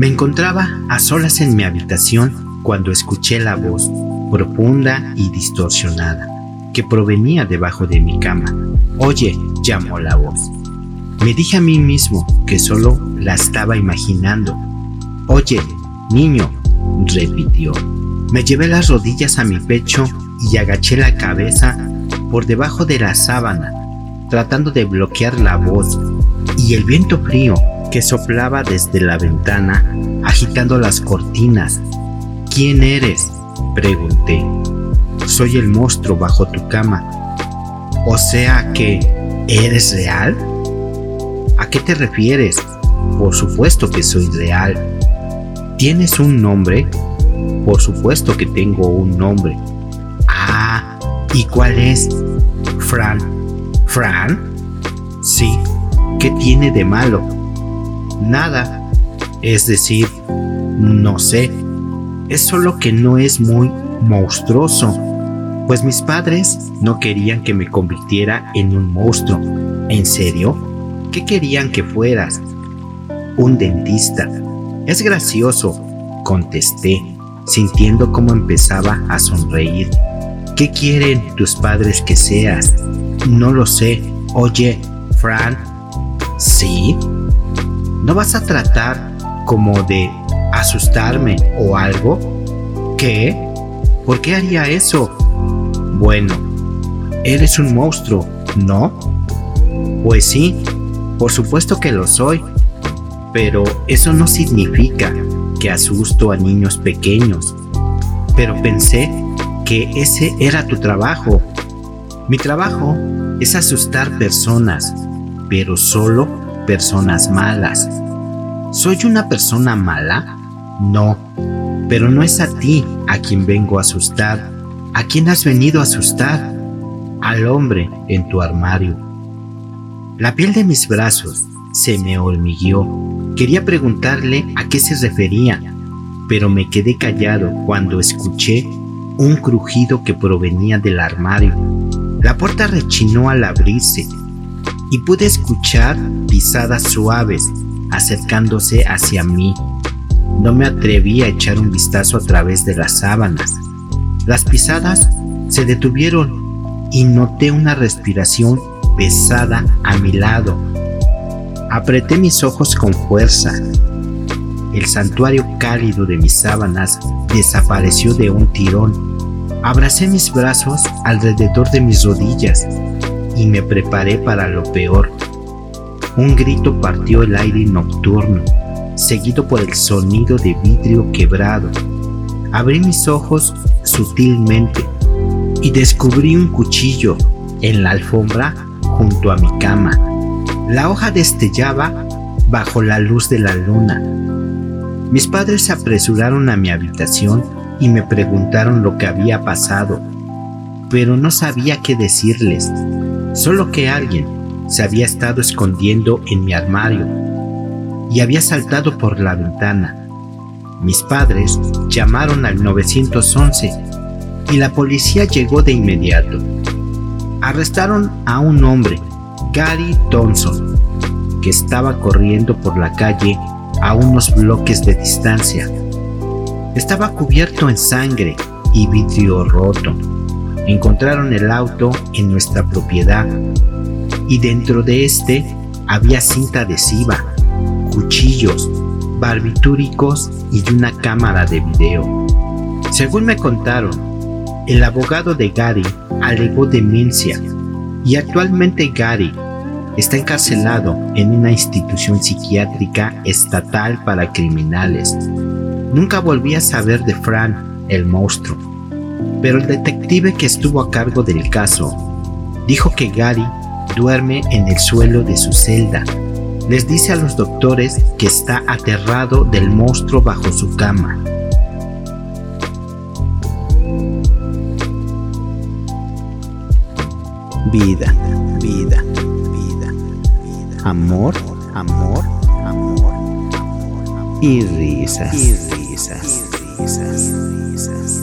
Me encontraba a solas en mi habitación cuando escuché la voz, profunda y distorsionada, que provenía debajo de mi cama. Oye, llamó la voz. Me dije a mí mismo que solo la estaba imaginando. Oye, niño, repitió. Me llevé las rodillas a mi pecho y agaché la cabeza por debajo de la sábana, tratando de bloquear la voz y el viento frío que soplaba desde la ventana, agitando las cortinas. ¿Quién eres? pregunté. Soy el monstruo bajo tu cama. O sea que, ¿eres real? ¿A qué te refieres? Por supuesto que soy real. ¿Tienes un nombre? Por supuesto que tengo un nombre. Ah, ¿y cuál es? Fran. ¿Fran? Sí. ¿Qué tiene de malo? Nada. Es decir, no sé. Es solo que no es muy monstruoso. Pues mis padres no querían que me convirtiera en un monstruo. ¿En serio? ¿Qué querían que fueras? Un dentista. Es gracioso, contesté, sintiendo cómo empezaba a sonreír. ¿Qué quieren tus padres que seas? No lo sé. Oye, Fran. ¿Sí? ¿No vas a tratar como de asustarme o algo? ¿Qué? ¿Por qué haría eso? Bueno, eres un monstruo, ¿no? Pues sí, por supuesto que lo soy, pero eso no significa que asusto a niños pequeños. Pero pensé que ese era tu trabajo. Mi trabajo es asustar personas, pero solo personas malas. ¿Soy una persona mala? No, pero no es a ti a quien vengo a asustar. ¿A quién has venido a asustar? Al hombre en tu armario. La piel de mis brazos se me hormigueó. Quería preguntarle a qué se refería, pero me quedé callado cuando escuché un crujido que provenía del armario. La puerta rechinó al abrirse y pude escuchar pisadas suaves acercándose hacia mí. No me atreví a echar un vistazo a través de las sábanas. Las pisadas se detuvieron y noté una respiración pesada a mi lado. Apreté mis ojos con fuerza. El santuario cálido de mis sábanas desapareció de un tirón. Abracé mis brazos alrededor de mis rodillas y me preparé para lo peor. Un grito partió el aire nocturno, seguido por el sonido de vidrio quebrado. Abrí mis ojos sutilmente y descubrí un cuchillo en la alfombra junto a mi cama. La hoja destellaba bajo la luz de la luna. Mis padres se apresuraron a mi habitación y me preguntaron lo que había pasado, pero no sabía qué decirles, solo que alguien se había estado escondiendo en mi armario y había saltado por la ventana. Mis padres llamaron al 911 y la policía llegó de inmediato. Arrestaron a un hombre, Gary Thompson, que estaba corriendo por la calle a unos bloques de distancia. Estaba cubierto en sangre y vidrio roto. Encontraron el auto en nuestra propiedad y dentro de este había cinta adhesiva, cuchillos, barbitúricos y una cámara de video. Según me contaron, el abogado de Gary alegó demencia y actualmente Gary está encarcelado en una institución psiquiátrica estatal para criminales. Nunca volví a saber de Fran, el monstruo, pero el detective que estuvo a cargo del caso dijo que Gary duerme en el suelo de su celda. Les dice a los doctores que está aterrado del monstruo bajo su cama. Vida, vida, vida, vida. Amor, amor, amor. Y risas, y risas, y risas, risas,